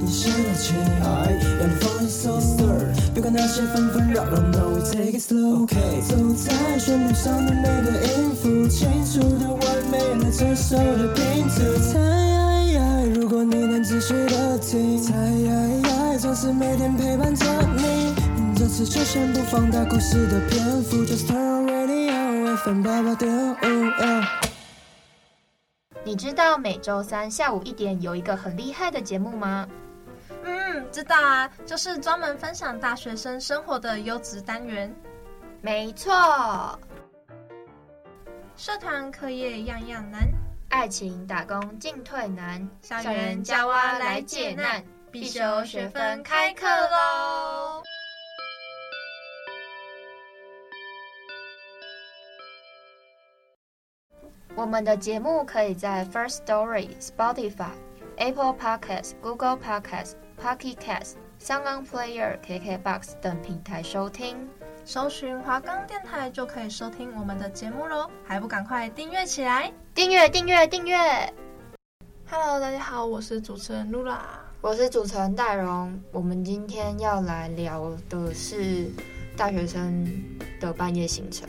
你现在起来，I'm falling so slow，别管那些纷纷扰扰，No we take it slow，OK。走在旋律上的每个音符，清楚的完美了这首的拼图。猜，如果你能仔细的听，猜，总是每天陪伴着你。这次就先不放大故事的篇幅，Just turn on radio FM 八八点五。你知道每周三下午一点有一个很厉害的节目吗？嗯，知道啊，就是专门分享大学生生活的优质单元。没错，社团课业样样难，爱情打工进退难，校园夹娃来解难，必修学分开课喽！我们的节目可以在 First Story、Spotify、Apple Podcasts、Google Podcasts、Pocket Casts、SoundOnPlayer、KKBox 等平台收听。搜寻华冈电台就可以收听我们的节目喽，还不赶快订阅起来？订阅订阅订阅！Hello，大家好，我是主持人露拉，我是主持人戴荣。我们今天要来聊的是大学生的半夜行程。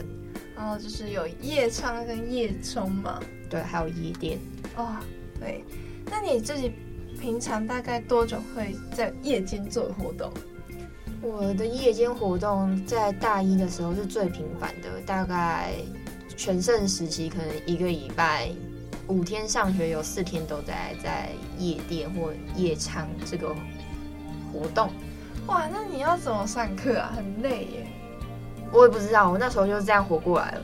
然后就是有夜唱跟夜冲嘛，对，还有夜店。哦，对。那你自己平常大概多久会在夜间做活动？我的夜间活动在大一的时候是最频繁的，大概全盛时期可能一个礼拜五天上学有四天都在在夜店或夜唱这个活动。哇，那你要怎么上课啊？很累耶。我也不知道，我那时候就是这样活过来了。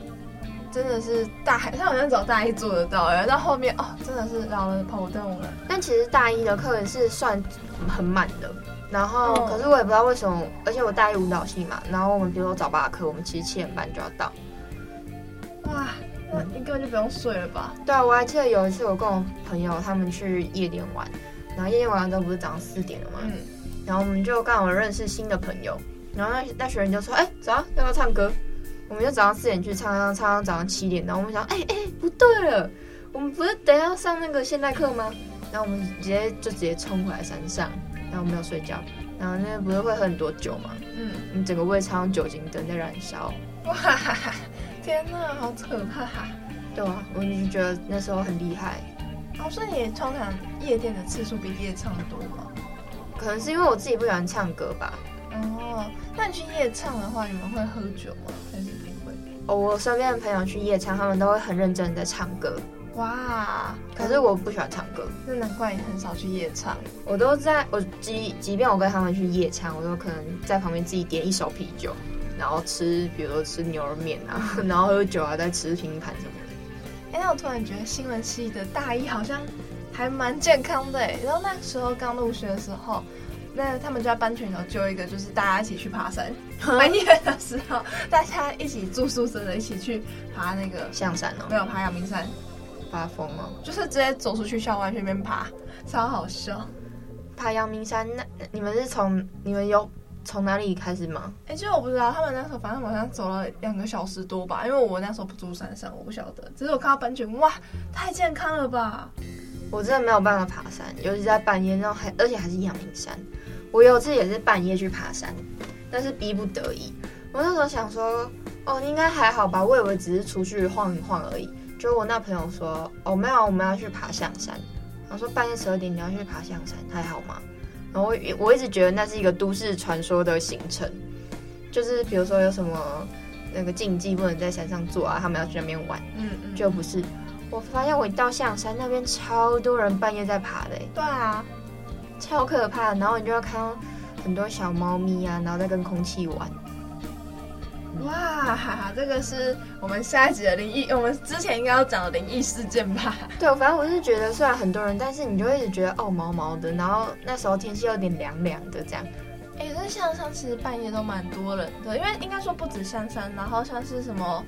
真的是大，他好像只有大一做得到，哎，到后面哦，真的是老了跑不动了。但其实大一的课是算很满的，然后、嗯、可是我也不知道为什么，而且我大一舞蹈系嘛，然后我们比如说早八课，我们其实七点半就要到。哇，那你根本就不用睡了吧？对啊，我还记得有一次我跟我朋友他们去夜店玩，然后夜店玩完之后不是早上四点了吗？嗯，然后我们就刚好认识新的朋友。然后那那学人就说：“哎、欸，走啊，要不要唱歌？”我们就早上四点去唱，唱，唱到早上七点。然后我们想：“哎、欸、哎、欸，不对了，我们不是等下要上那个现代课吗？”然后我们直接就直接冲回来山上，然后没有睡觉。然后那不是会喝很多酒吗？嗯，你整个胃肠酒精灯在燃烧。哇，天哪，好可怕！对啊，我就觉得那时候很厉害。哦，所以你通常夜店的次数比夜唱多吗？可能是因为我自己不喜欢唱歌吧。哦，那你去夜唱的话，你们会喝酒吗？还是不会？哦，我身边的朋友去夜唱，他们都会很认真的在唱歌。哇，可是我不喜欢唱歌，那难怪你很少去夜唱。我都在，我即即便我跟他们去夜唱，我都可能在旁边自己点一手啤酒，然后吃，比如说吃牛肉面啊，然后喝酒啊，再吃拼盘什么的。哎、欸，那我突然觉得新闻系的大一好像还蛮健康的哎。然后那时候刚入学的时候。那他们就在班群头揪一个，就是大家一起去爬山。半夜的时候，大家一起住宿舍的，一起去爬那个象山哦，没有爬阳明山，发疯了，就是直接走出去校外去那边爬，超好笑。爬阳明山，那你们是从你们有从哪里开始吗？哎、欸，其实我不知道，他们那时候反正好像走了两个小时多吧，因为我那时候不住山上，我不晓得。只是我看到班群，哇，太健康了吧！我真的没有办法爬山，尤其在半夜，然后还而且还是阳明山。我有次也是半夜去爬山，但是逼不得已。我那时候想说，哦，应该还好吧。我以为只是出去晃一晃而已。就我那朋友说，哦，没有，我们要去爬象山。然后说半夜十二点你要去爬象山，还好吗？然后我我一直觉得那是一个都市传说的行程，就是比如说有什么那个禁忌不能在山上做啊，他们要去那边玩。嗯嗯，就不是。我发现我一到象山那边，超多人半夜在爬的。对啊。超可怕，然后你就会看到很多小猫咪啊，然后在跟空气玩。哇哈哈，这个是我们下一集的灵异，我们之前应该要讲的灵异事件吧？对，反正我是觉得虽然很多人，但是你就会一直觉得哦毛毛的，然后那时候天气有点凉凉的这样。哎、欸，那象山其实半夜都蛮多人的，因为应该说不止象山，然后像是什么，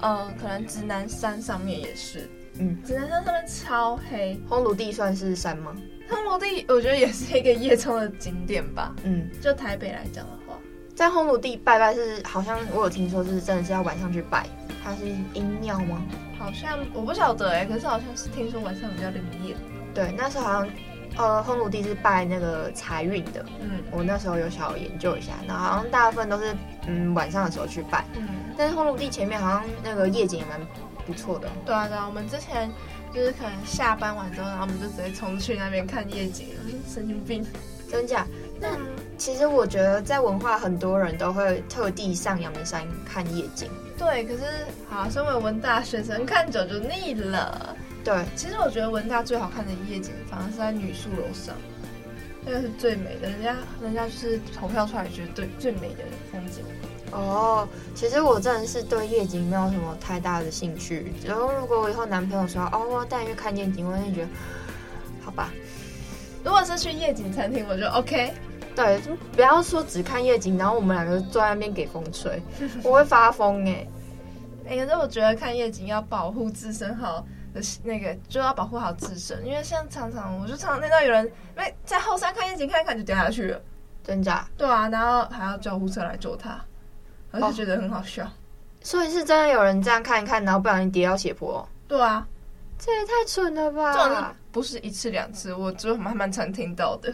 呃，可能指南山上面也是，嗯，指南山上面超黑。烘炉地算是山吗？烘炉地我觉得也是一个夜冲的景点吧。嗯，就台北来讲的话，在烘炉地拜拜是好像我有听说是真的是要晚上去拜，它是阴庙吗？好像我不晓得哎、欸，可是好像是听说晚上比较灵验。对，那时候好像呃，烘炉地是拜那个财运的。嗯，我那时候有小研究一下，然后好像大部分都是嗯晚上的时候去拜。嗯，但是烘炉地前面好像那个夜景也蛮不错的。对啊，对啊，我们之前就是可能下班完之后，然后我们就直接冲去那边看夜景，神经病，真假？那其实我觉得在文化，很多人都会特地上阳明山看夜景。对，可是好，身为文大学生，看久就腻了。对，其实我觉得文大最好看的夜景，反而是在女宿楼上，那个是最美的，人家人家就是投票出来觉得对最美的风景。哦，其实我真的是对夜景没有什么太大的兴趣。然后如果我以后男朋友说哦，我带你去看夜景，我就觉得好吧。如果是去夜景餐厅，我就 OK。对，就不要说只看夜景，然后我们两个坐在那边给风吹，我会发疯哎、欸。哎、欸，可是我觉得看夜景要保护自身好的那个，就要保护好自身，因为像常常我就常常听到有人因为在后山看夜景看一看就掉下去了，真假？对啊，然后还要救护车来救他，而且觉得很好笑、哦。所以是真的有人这样看一看，然后不小心跌到斜坡？对啊，这也太蠢了吧！这种不是一次两次，我就蛮蛮常听到的。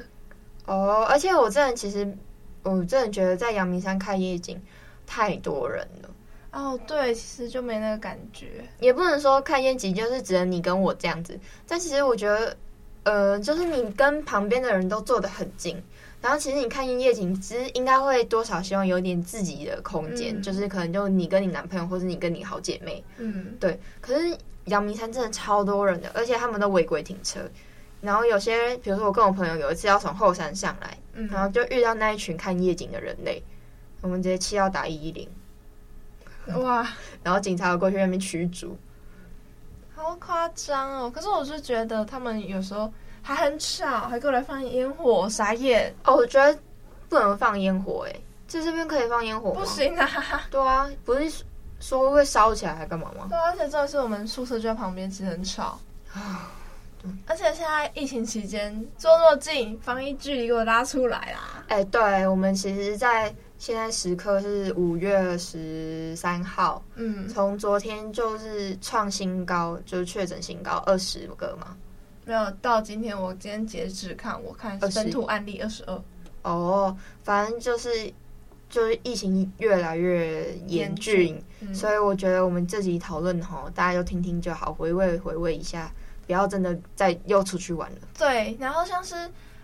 哦，而且我真的其实，我真的觉得在阳明山看夜景太多人了。哦，对，其实就没那个感觉。也不能说看夜景就是只能你跟我这样子，但其实我觉得，呃，就是你跟旁边的人都坐得很近，然后其实你看夜景，其实应该会多少希望有点自己的空间，嗯、就是可能就你跟你男朋友，或者你跟你好姐妹，嗯，对。可是阳明山真的超多人的，而且他们都违规停车。然后有些，比如说我跟我朋友有一次要从后山上来，嗯、然后就遇到那一群看夜景的人类，我们直接气到打一一零，哇！然后警察要过去那边驱逐，好夸张哦！可是我是觉得他们有时候还很吵，还过来放烟火，傻眼哦！我觉得不能放烟火，哎，在这边可以放烟火吗？不行啊！对啊，不是说会烧起来还干嘛吗？对啊，而且这是我们宿舍就在旁边，其实很吵啊。而且现在疫情期间坐那么近，防疫距离给我拉出来啦！哎、欸，对，我们其实，在现在时刻是五月十三号，嗯，从昨天就是创新高，就是确诊新高二十个嘛，没有到今天，我今天截止看，我看本土案例二十二。哦，反正就是就是疫情越来越严峻，嗯、所以我觉得我们这集讨论齁，大家就听听就好，回味回味一下。不要真的再又出去玩了。对，然后像是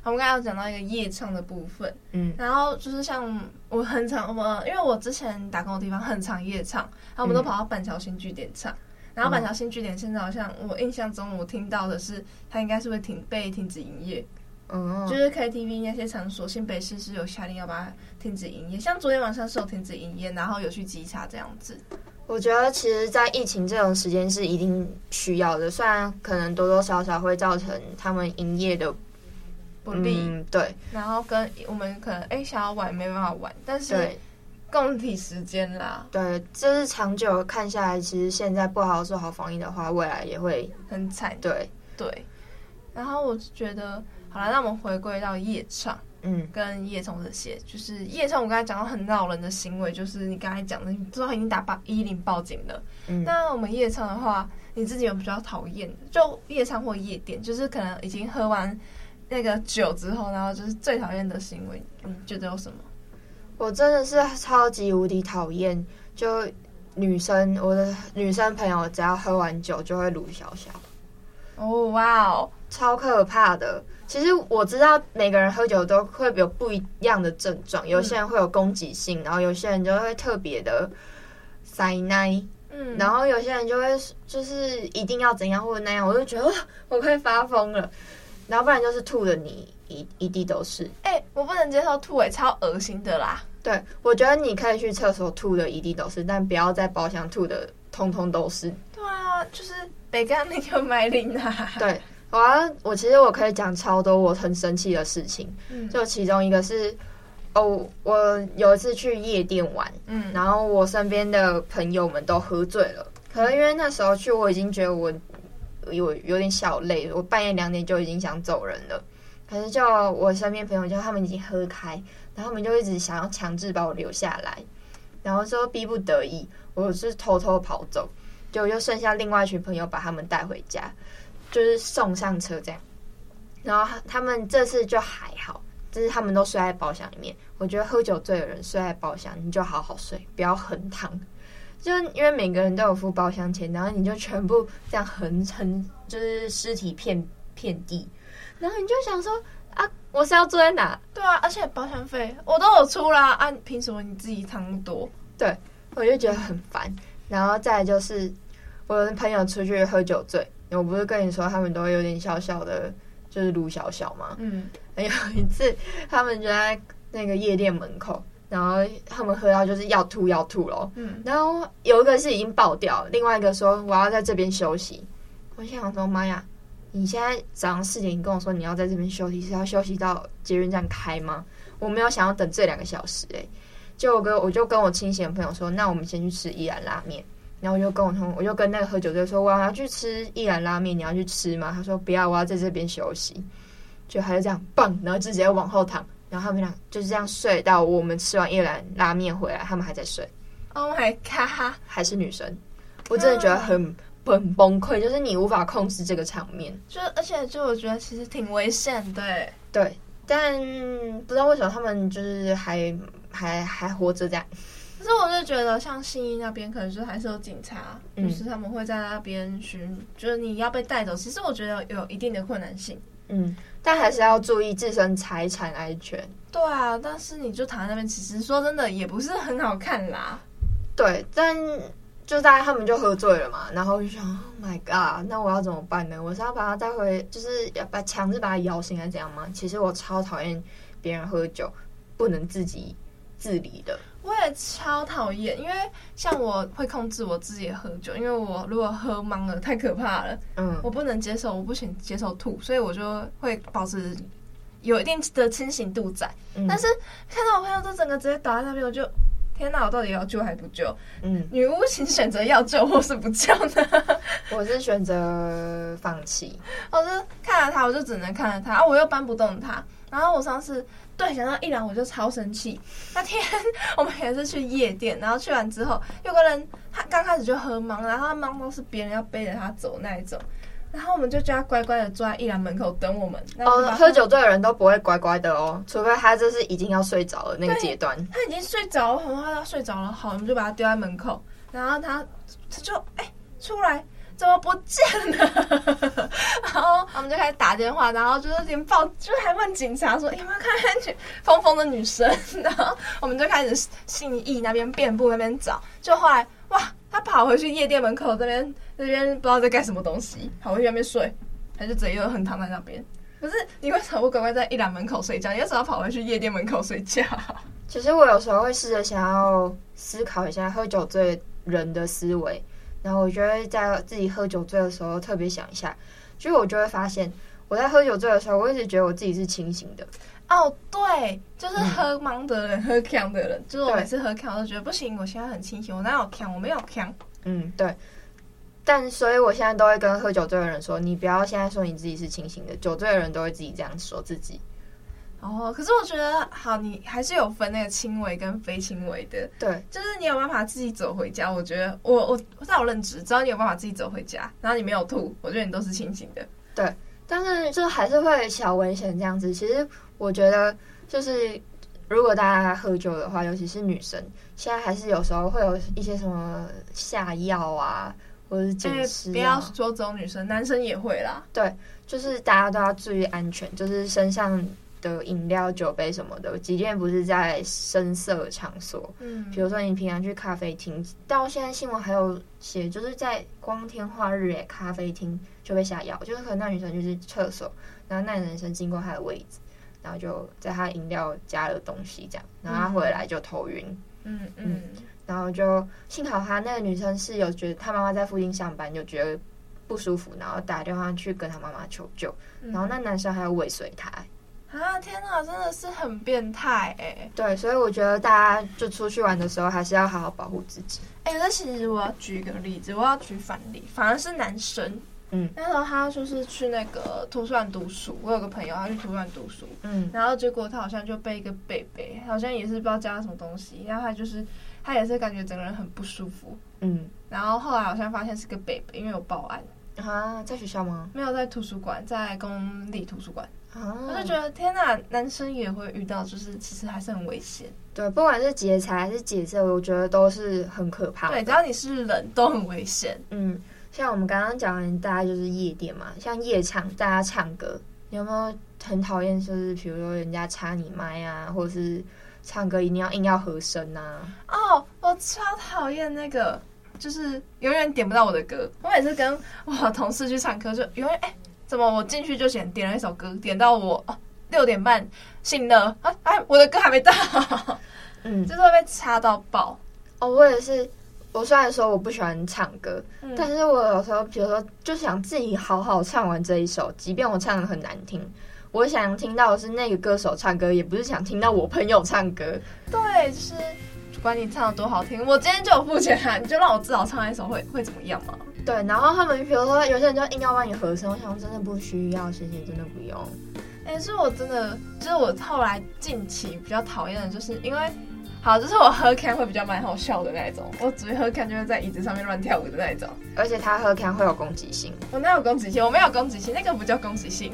我们刚刚有讲到一个夜唱的部分，嗯，然后就是像我很常，我们因为我之前打工的地方很常夜唱，然后我们都跑到板桥新据点唱，嗯、然后板桥新据点现在好像我印象中我听到的是，它应该是会停被停止营业，嗯，就是 KTV 那些场所，新北市是有下令要把它停止营业，像昨天晚上是有停止营业，然后有去稽查这样子。我觉得其实，在疫情这种时间是一定需要的，虽然可能多多少少会造成他们营业的不利，嗯，对。然后跟我们可能哎、欸、想要玩没办法玩，但是共体时间啦。对，这是长久看下来，其实现在不好好做好防疫的话，未来也会很惨。对对。然后我觉得，好了，那我们回归到夜唱。嗯，跟夜冲这些，就是夜冲。我刚才讲到很恼人的行为，就是你刚才讲的，你不知道已经打八一一零报警了。嗯，那我们夜唱的话，你自己有比较讨厌的，就夜唱或夜店，就是可能已经喝完那个酒之后，然后就是最讨厌的行为，你觉得有什么？我真的是超级无敌讨厌，就女生，我的女生朋友只要喝完酒就会鲁小小。哦，哇哦，超可怕的。其实我知道每个人喝酒都会有不一样的症状，有些人会有攻击性，然后有些人就会特别的塞奶，嗯，然后有些人就会就是一定要怎样或者那样，我就觉得哇，我快发疯了，然后不然就是吐的你一一地都是。哎、欸，我不能接受吐，哎，超恶心的啦。对，我觉得你可以去厕所吐的一地都是，但不要在包厢吐的通通都是。对啊，就是得干那个麦琳娜。对。我要，我其实我可以讲超多我很生气的事情，嗯、就其中一个是，哦，我有一次去夜店玩，嗯，然后我身边的朋友们都喝醉了，可能因为那时候去我已经觉得我有有点小累，我半夜两点就已经想走人了，可是就我身边朋友就他们已经喝开，然后他们就一直想要强制把我留下来，然后说逼不得已，我是偷偷跑走，就又剩下另外一群朋友把他们带回家。就是送上车这样，然后他们这次就还好，就是他们都睡在包厢里面。我觉得喝酒醉的人睡在包厢，你就好好睡，不要横躺。就因为每个人都有付包厢钱，然后你就全部这样横横，就是尸体遍遍地，然后你就想说啊，我是要住在哪？对啊，而且保险费我都有出啦，啊，凭什么你自己躺那么多？对，我就觉得很烦。然后再来就是我的朋友出去喝酒醉，我不是跟你说他们都有点小小的，就是卢小小嘛。嗯，有一次他们就在那个夜店门口。然后他们喝到就是要吐要吐咯，嗯，然后有一个是已经爆掉，另外一个说我要在这边休息。我想说妈呀，你现在早上四点你跟我说你要在这边休息，是要休息到捷运站开吗？我没有想要等这两个小时诶、欸，就我跟我就跟我清醒的朋友说，那我们先去吃一兰拉面。然后我就跟我同我就跟那个喝酒的说，我要去吃一兰拉面，你要去吃吗？他说不要，我要在这边休息。就他就这样棒，然后直接往后躺。然后他们俩就是这样睡到我们吃完一兰拉面回来，他们还在睡。Oh my god！还是女生，我真的觉得很很崩溃，就是你无法控制这个场面。就而且就我觉得其实挺危险对，对。但不知道为什么他们就是还还还活着这样。可是我就觉得像新一那边可能就还是有警察，嗯、就是他们会在那边巡，就是你要被带走，其实我觉得有一定的困难性。嗯，但还是要注意自身财产安全。对啊，但是你就躺在那边，其实说真的也不是很好看啦。对，但就大家他们就喝醉了嘛，然后就想，Oh my god，那我要怎么办呢？我是要把他带回，就是要把强制把他摇醒，还是怎样吗？其实我超讨厌别人喝酒不能自己自理的。我也超讨厌，因为像我会控制我自己喝酒，因为我如果喝懵了太可怕了，嗯，我不能接受，我不行接受吐，所以我就会保持有一定的清醒度在。嗯、但是看到我朋友都整个直接倒在那边，我就天哪，我到底要救还不救？嗯，女巫请选择要救或是不救呢？我是选择放弃，我是看着他，我就只能看着他，啊，我又搬不动他，然后我上次。对，想到一兰我就超生气。那天 我们也是去夜店，然后去完之后，有个人他刚开始就喝茫，然后他茫都是别人要背着他走那一种，然后我们就叫他乖乖的坐在一兰门口等我们。哦，喝酒醉的人都不会乖乖的哦，除非他就是已经要睡着了那个阶段。他已经睡着了，然后他睡着了，好，我们就把他丢在门口，然后他他就哎出来。怎么不见了？然后我们就开始打电话，然后就是连报，就还问警察说有没有看见去疯疯的女生。然后我们就开始信义那边遍布那边找，就后来哇，他跑回去夜店门口这边，这边不知道在干什么东西，跑回去那边睡，他就直接又很躺在那边。可是你为什么不乖乖在一兰门口睡觉？你为什么要跑回去夜店门口睡觉？其实我有时候会试着想要思考一下喝酒醉人的思维。然后我觉得在自己喝酒醉的时候，特别想一下，就我就会发现，我在喝酒醉的时候，我一直觉得我自己是清醒的。哦，对，就是喝茫的人，嗯、喝强的人，就是我每次喝锵，我都觉得不行，我现在很清醒，我哪有强？我没有强。嗯，对。但所以，我现在都会跟喝酒醉的人说，你不要现在说你自己是清醒的，酒醉的人都会自己这样说自己。哦，可是我觉得好，你还是有分那个轻微跟非轻微的。对，就是你有办法自己走回家。我觉得我我在我认知，只要你有办法自己走回家，然后你没有吐，我觉得你都是清醒的。对，但是就还是会小危险这样子。其实我觉得，就是如果大家喝酒的话，尤其是女生，现在还是有时候会有一些什么下药啊，或者是捡尸、啊。不要说只有女生，男生也会啦。对，就是大家都要注意安全，就是身上。的饮料、酒杯什么的，即便不是在深色场所，嗯，比如说你平常去咖啡厅，到现在新闻还有写，就是在光天化日诶，咖啡厅就被下药，就是可能那女生就是厕所，然后那男生经过她的位置，然后就在她饮料加了东西，这样，然后她回来就头晕，嗯嗯，嗯，然后就幸好她那个女生是有觉得她妈妈在附近上班，就觉得不舒服，然后打电话去跟她妈妈求救，然后那男生还要尾随她。啊天哪，真的是很变态哎！对，所以我觉得大家就出去玩的时候，还是要好好保护自己。哎，那其实我要举一个例子，我要举反例，反而是男生。嗯，那时候他就是去那个图书馆读书，我有个朋友，他去图书馆读书，嗯，然后结果他好像就被一个贝贝，好像也是不知道加了什么东西，然后他就是他也是感觉整个人很不舒服，嗯，然后后来好像发现是个贝贝，因为有报案。啊，在学校吗？没有在图书馆，在公立图书馆。啊，我就觉得天哪，男生也会遇到，就是其实还是很危险。对，不管是劫财还是劫色，我觉得都是很可怕。对，只要你是人都很危险。嗯，像我们刚刚讲完，大家就是夜店嘛，像夜场，大家唱歌，你有没有很讨厌？就是比如说人家插你麦啊，或者是唱歌一定要硬要和声啊？哦，我超讨厌那个，就是永远点不到我的歌。我每次跟我同事去唱歌，就永远哎。怎么我进去就点点了一首歌，点到我六点半醒了啊！哎，我的歌还没到，嗯，就是会被插到爆。哦，我也是。我虽然说我不喜欢唱歌，嗯、但是我有时候比如说就想自己好好唱完这一首，即便我唱的很难听，我想听到的是那个歌手唱歌，也不是想听到我朋友唱歌。对，就是不管你唱的多好听，我今天就有付钱啊，你就让我至少唱一首会会怎么样嘛？对，然后他们比如说有些人就硬要帮你和声，我想真的不需要，谢谢，真的不用。哎，是我真的，就是我后来近期比较讨厌的，就是因为，好，就是我喝 can 会比较蛮好笑的那一种，我只会喝 can 就会在椅子上面乱跳舞的那一种，而且他喝 can 会有攻击性。我哪有攻击性？我没有攻击性，那个不叫攻击性。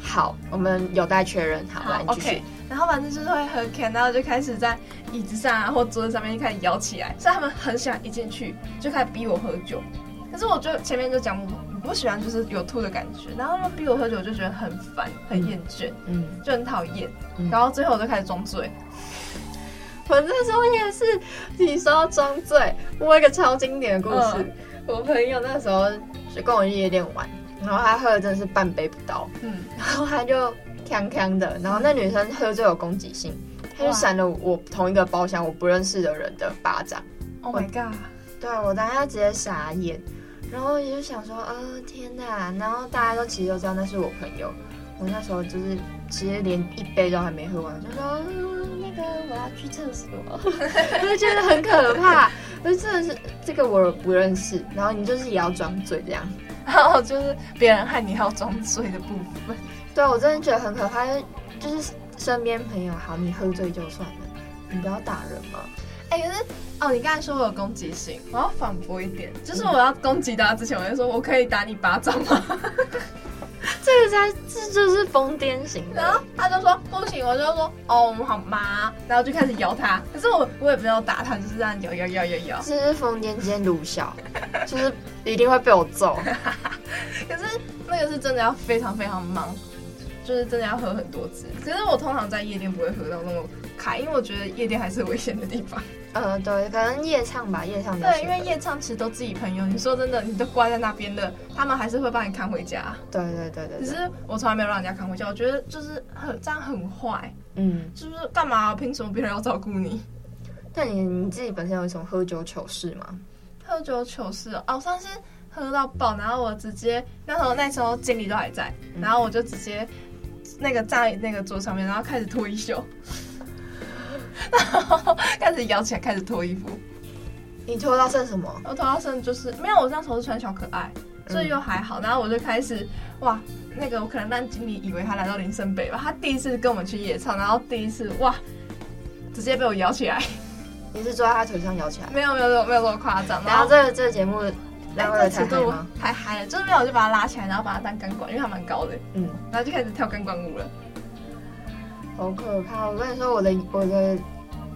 好，我们有待确认。好，来继续。Okay. 然后反正就是会喝 can，然后就开始在椅子上啊或桌子上面就开始摇起来，所以他们很喜欢一进去就开始逼我喝酒。可是我就前面就讲我不喜欢就是有吐的感觉，然后他们逼我喝酒，我就觉得很烦很厌倦，嗯，就很讨厌。嗯、然后最后我就开始装醉。我那时候也是，你说要装醉，我有一个超经典的故事。嗯、我朋友那时候就跟我去夜店玩，然后他喝的真的是半杯不到，嗯，然后他就。锵锵的，然后那女生喝醉有攻击性，他就闪了我同一个包厢我不认识的人的巴掌。Oh my god！对，我当下直接傻眼，然后也就想说，呃，天哪！然后大家都其实都知道那是我朋友，我那时候就是直接连一杯都还没喝完，就说、嗯、那个我要去厕所，我就觉得很可怕。就真的是这个我不认识，然后你就是也要装醉这样，然后就是别人害你要装醉的部分。对，我真的觉得很可怕，就是身边朋友好，你喝醉就算了，你不要打人嘛。哎、欸，可是哦，你刚才说我有攻击性，我要反驳一点，就是我要攻击他之前，我就说我可以打你巴掌吗？这个才这就是疯癫型的。然后他就说不行，我就说哦好吗，然后就开始摇他。可是我我也没有打他，就是这样摇摇摇摇摇。这是疯癫兼鲁小，就是一定会被我揍。可是那个是真的要非常非常忙。就是真的要喝很多次，可是我通常在夜店不会喝到那么开，因为我觉得夜店还是危险的地方。呃，对，可能夜唱吧，夜唱。对，因为夜唱其实都自己朋友，你说真的，你都关在那边的，他们还是会帮你扛回家。对对对对。可是我从来没有让人家扛回家，我觉得就是很这样很坏。嗯。就是干嘛？凭什么别人要照顾你？那你你自己本身有一种喝酒糗事吗？喝酒糗事哦，我上次喝到爆，然后我直接那时候那时候经理都还在，然后我就直接。那个站在那个桌上面，然后开始脱衣袖，然后开始摇起来，开始脱衣服。你脱到剩什么？我脱到剩就是没有，我那时候是穿小可爱，所以又还好。然后我就开始哇，那个我可能让经理以为他来到林森北吧，他第一次跟我们去夜唱，然后第一次哇，直接被我摇起来。你是坐在他腿上摇起来？没有没有没有没有这么夸张。然后这个这个节目。两个尺度太嗨了，就是没有，我就把他拉起来，然后把他当钢管，因为他蛮高的，嗯，然后就开始跳钢管舞了，好可怕！我跟你说，我的我的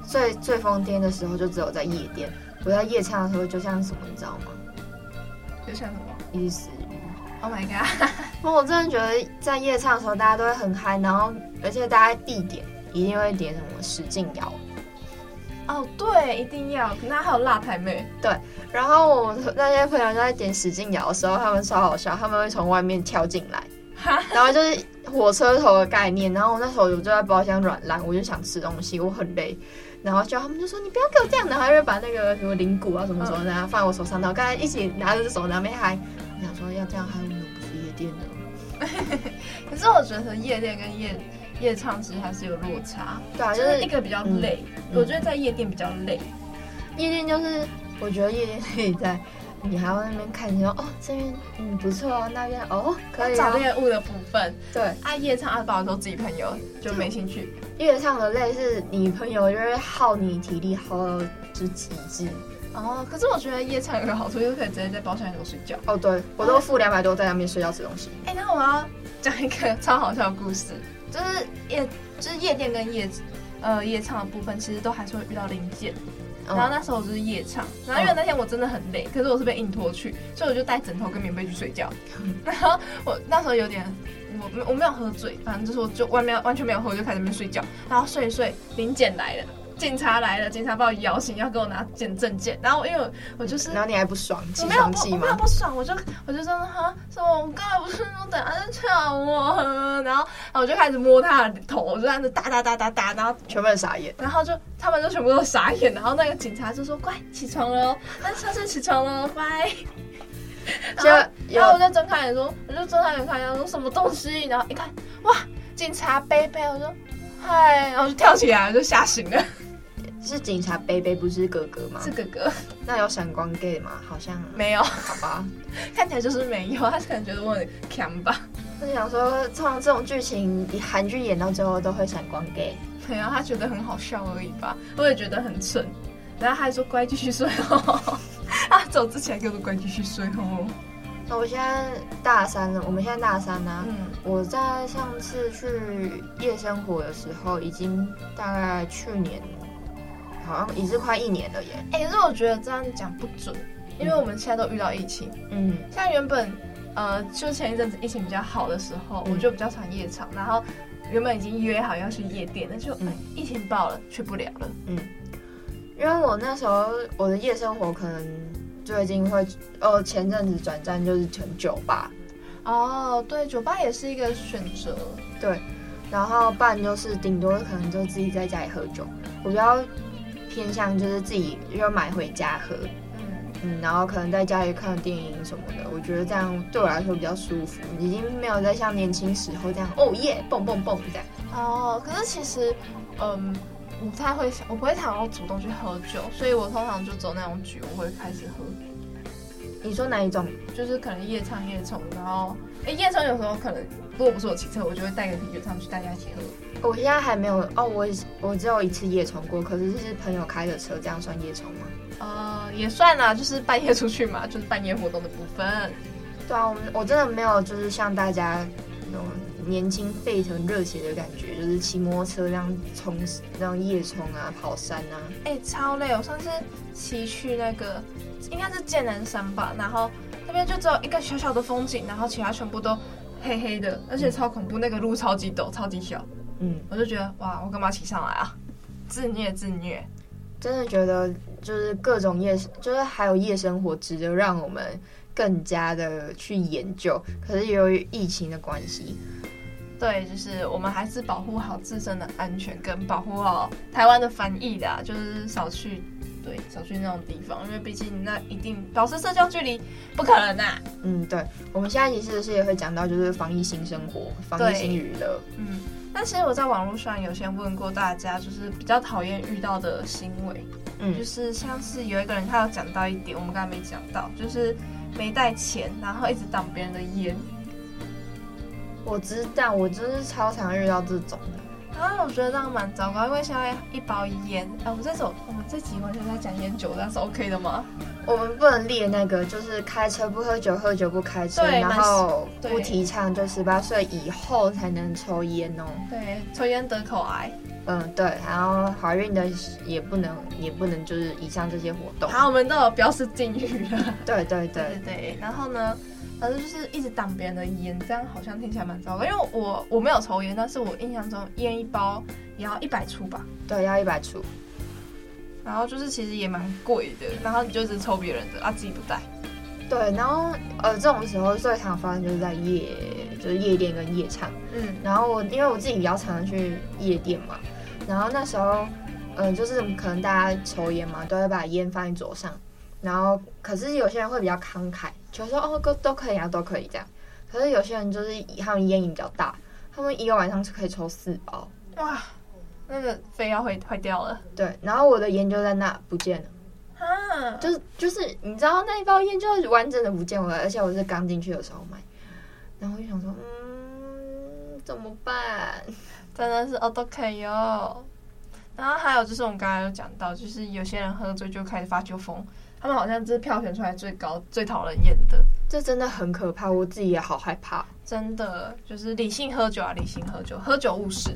最最疯癫的时候就只有在夜店，我在夜唱的时候就像什么，你知道吗？就像什么？一死。Oh my god！我真的觉得在夜唱的时候大家都会很嗨，然后而且大家必点一定会点什么使劲摇。哦，对，一定要。那还有辣台妹，对。然后我那些朋友就在点使劲摇的时候，他们超好笑，他们会从外面跳进来，然后就是火车头的概念。然后我那时候我就在包厢软烂，我就想吃东西，我很累。然后叫他们就说：“你不要给我这样。”然后就把那个什么铃鼓啊什么什么的放在我手上，然后刚才一起拿着这手拿没嗨。我想说要这样嗨，我们不是夜店的。可是我觉得夜店跟夜。夜唱其实还是有落差，对啊，就是一个比较累。我觉得在夜店比较累，夜店就是我觉得夜店可以在你还要那边看，你说哦这边嗯不错哦，那边哦可以、哦、找猎物的部分。对，啊夜唱啊，不好都自己朋友就没兴趣。夜唱的累是你朋友就会耗你体力耗到之极致，哦，可是我觉得夜唱有个好处，就是可以直接在包厢里头睡觉。哦，对，我都付两百多在那边睡觉吃东西。哎、欸，那我要讲一个超好笑的故事，就是夜，就是夜店跟夜，呃，夜唱的部分，其实都还是会遇到零件。然后那时候我就是夜唱，然后因为那天我真的很累，可是我是被硬拖去，所以我就带枕头跟棉被去睡觉。然后我那时候有点，我没我没有喝醉，反正就是我就外面完全没有喝，就开始在那边睡觉。然后睡一睡，临检来了。警察来了，警察把我摇醒，要给我拿检证件。然后因为我，我就是，然后你还不爽，我没有不，我没有不爽，我就我就说哈，说我刚才不是说等下在抢我，然后然后我就开始摸他的头，我就这样子哒哒哒哒哒，然后全部人傻眼，然后就他们就全部都傻眼，然后那个警察就说乖起床了，那小姐起床了，拜。然后然后我就睁开眼说，我就睁开眼看，然后说什么东西，然后一看哇，警察杯杯，我说嗨，然后就跳起来就吓醒了。是警察杯杯，不是哥哥吗？是哥哥。那有闪光 gay 吗？好像没有。好吧，看起来就是没有。他可能觉得我很强吧。他想说，通常这种剧情，韩剧演到最后都会闪光 gay。没有，他觉得很好笑而已吧。我也觉得很蠢。然后他还说乖，继续睡哦。他走之前给我乖，继续睡哦。那我现在大三了，我们现在大三呢、啊。嗯。我在上次去夜生活的时候，已经大概去年。好像已是快一年了耶！哎、欸，可是我觉得这样讲不准，因为我们现在都遇到疫情。嗯，像原本，呃，就前一阵子疫情比较好的时候，嗯、我就比较常夜场，然后原本已经约好要去夜店，那就、嗯哎、疫情爆了，去不了了。嗯，因为我那时候我的夜生活可能最近会，哦，前阵子转战就是成酒吧。哦，对，酒吧也是一个选择。对，然后不然就是顶多可能就自己在家里喝酒，我比较。偏向就是自己就买回家喝，嗯嗯，然后可能在家里看电影什么的，我觉得这样对我来说比较舒服，已经没有再像年轻时候这样哦耶蹦蹦蹦这样。哦，可是其实，嗯，我不太会想，我不会想要主动去喝酒，所以我通常就走那种局，我会开始喝。你说哪一种？就是可能夜唱夜冲，然后哎、欸、夜冲有时候可能如果不是我骑车，我就会带个啤酒上去，大家一起喝。我现在还没有哦，我我只有一次夜冲过，可是是朋友开的车，这样算夜冲吗？呃，也算啦，就是半夜出去嘛，就是半夜活动的部分。对啊，我们我真的没有，就是像大家那种年轻沸腾热血的感觉，就是骑摩托车这样冲，这样夜冲啊，跑山啊。哎、欸，超累！我上次骑去那个应该是剑南山吧，然后那边就只有一个小小的风景，然后其他全部都黑黑的，而且超恐怖，那个路超级陡，超级小。嗯，我就觉得哇，我干嘛骑上来啊？自虐自虐，真的觉得就是各种夜，就是还有夜生活值得让我们更加的去研究。可是由于疫情的关系，对，就是我们还是保护好自身的安全，跟保护好台湾的防疫的，就是少去对少去那种地方，因为毕竟那一定保持社交距离不可能啊。嗯，对，我们下一集是不是也会讲到就是防疫新生活、防疫新娱乐？嗯。但其实我在网络上有先问过大家，就是比较讨厌遇到的行为，嗯，就是像是有一个人他有讲到一点，我们刚才没讲到，就是没带钱，然后一直挡别人的烟。我知道，我就是超常遇到这种的。然后我觉得这样蛮糟糕，因为现在一包烟，哎，我们这种我们这集完全在讲烟酒，那是 OK 的吗？我们不能列那个，就是开车不喝酒，喝酒不开车，然后不提倡就十八岁以后才能抽烟哦。对，抽烟得口癌。嗯，对，然后怀孕的也不能，也不能就是以上这些活动。好，我们都有标示禁语了。对对对对对，对。然后呢？反正就是一直挡别人的烟，这样好像听起来蛮糟糕。因为我我没有抽烟，但是我印象中烟一包也要一百出吧？对，要一百出。然后就是其实也蛮贵的，然后你就一直抽别人的啊，自己不带。对，然后呃这种时候最常发生就是在夜，就是夜店跟夜场。嗯。然后我因为我自己比较常去夜店嘛，然后那时候嗯、呃、就是可能大家抽烟嘛，都会把烟放在桌上。然后，可是有些人会比较慷慨，就说哦，都都可以啊，都可以这样。可是有些人就是他们烟瘾比较大，他们一个晚上是可以抽四包，哇，那个肺要坏坏掉了。对，然后我的烟就在那不见了，啊，就是就是你知道那一包烟就是完整的不见了，而且我是刚进去的时候买，然后我就想说，嗯，怎么办？真的是哦，都可以哦。然后还有就是我们刚才有讲到，就是有些人喝醉就开始发酒疯。他们好像是票选出来最高、最讨人厌的。这真的很可怕，我自己也好害怕。真的就是理性喝酒啊，理性喝酒，喝酒误事。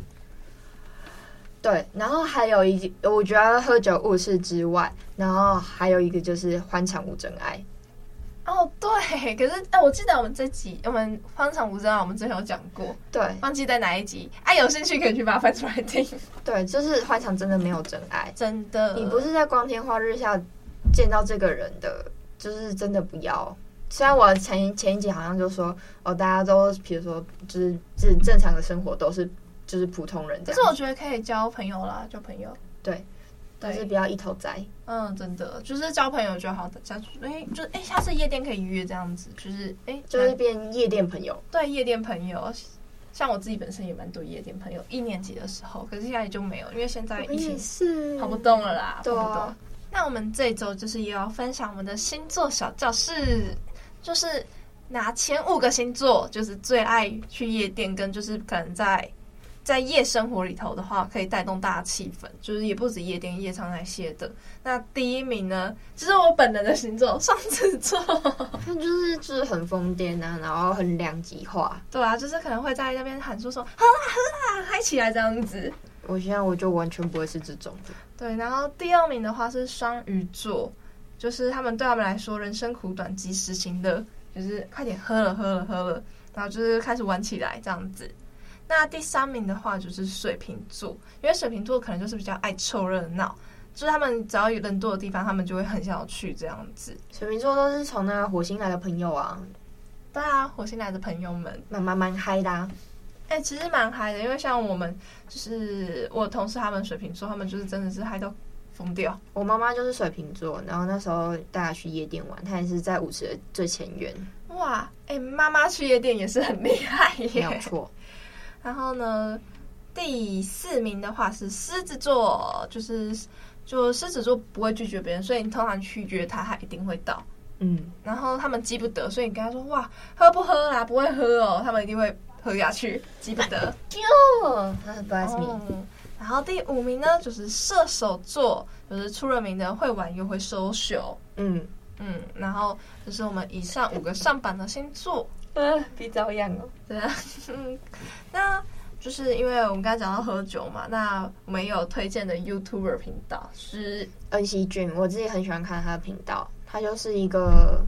对，然后还有一，我觉得喝酒误事之外，然后还有一个就是欢场无真爱。哦，对，可是哎，我记得我们这集我们欢场无真爱，我们之前有讲过，对，忘记在哪一集。哎、啊，有兴趣可以去把它翻出来听。对，就是欢场真的没有真爱，真的。你不是在光天化日下见到这个人的，就是真的不要。虽然我前前一集好像就说哦，大家都比如说就是正正常的生活都是就是普通人这样，可是我觉得可以交朋友啦，交朋友，对，但是不要一头栽。嗯，真的就是交朋友就好的，加哎，就是哎，下次夜店可以约这样子，就是哎，就是变夜店朋友。对，夜店朋友，像我自己本身也蛮多夜店朋友，一年级的时候，可是现在就没有，因为现在疫情是跑不动了啦，跑不动。那我们这周就是也要分享我们的星座小教室。就是拿前五个星座，就是最爱去夜店，跟就是可能在在夜生活里头的话，可以带动大家气氛。就是也不止夜店、夜场那些的。那第一名呢，就是我本人的星座双子座，他就是就是很疯癫啊，然后很两极化。对啊，就是可能会在那边喊出说喝啦喝啦，嗨起来这样子。我现在我就完全不会是这种的。对，然后第二名的话是双鱼座。就是他们对他们来说，人生苦短，及时行乐，就是快点喝了，喝了，喝了，然后就是开始玩起来这样子。那第三名的话就是水瓶座，因为水瓶座可能就是比较爱凑热闹，就是他们只要有人多的地方，他们就会很想要去这样子。水瓶座都是从那火星来的朋友啊，对啊，火星来的朋友们蛮蛮蛮嗨的啊。哎、欸，其实蛮嗨的，因为像我们就是我同事他们水瓶座，他们就是真的是嗨到。疯掉！我妈妈就是水瓶座，然后那时候带她去夜店玩，她也是在舞池的最前缘。哇，哎、欸，妈妈去夜店也是很厉害耶，没有错。然后呢，第四名的话是狮子座，就是就狮子座不会拒绝别人，所以你通常拒绝他，他一定会到。嗯，然后他们记不得，所以你跟他说哇，喝不喝啦？不会喝哦，他们一定会喝下去，记不得。哟，Bless me。然后第五名呢，就是射手座，就是出了名的会玩又会 social。嗯嗯，然后就是我们以上五个上榜的星座，嗯，比较样哦。对啊，嗯，那就是因为我们刚才讲到喝酒嘛，那我们有推荐的 YouTuber 频道是恩熙俊，我自己很喜欢看他的频道，他就是一个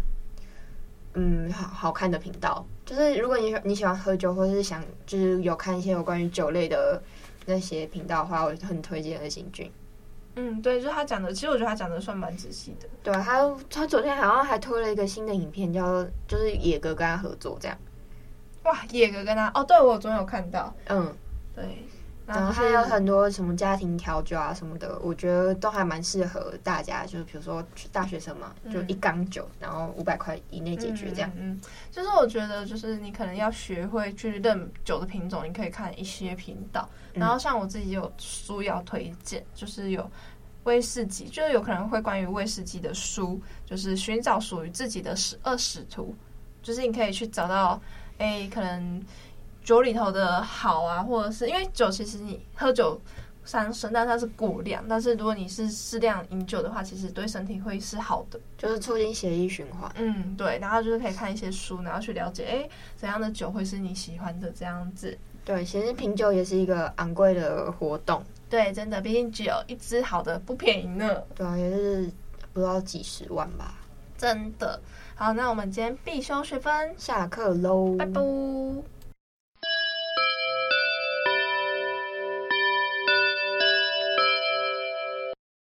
嗯好好看的频道。就是如果你你喜欢喝酒，或者是想就是有看一些有关于酒类的。那些频道的话，我很推荐恩熙俊。嗯，对，就是他讲的，其实我觉得他讲的算蛮仔细的。对，他他昨天好像还推了一个新的影片，叫就是野格跟他合作这样。哇，野格跟他哦，对，我昨天有看到。嗯，对。然后还有很多什么家庭调酒啊什么的，我觉得都还蛮适合大家。就是比如说大学生嘛，就一缸酒，嗯、然后五百块以内解决这样嗯。嗯，就是我觉得，就是你可能要学会去认酒的品种，你可以看一些频道。然后像我自己有书要推荐，就是有威士忌，就是有可能会关于威士忌的书，就是寻找属于自己的十二使徒，就是你可以去找到，哎，可能。酒里头的好啊，或者是因为酒，其实你喝酒伤身，但它是过量。但是如果你是适量饮酒的话，其实对身体会是好的，就是促进血液循环。嗯，对。然后就是可以看一些书，然后去了解，哎，怎样的酒会是你喜欢的这样子。对，其实品酒也是一个昂贵的活动。对，真的，毕竟酒一支好的不便宜呢。对啊，也是不知道几十万吧。真的。好，那我们今天必修学分下课喽，拜拜。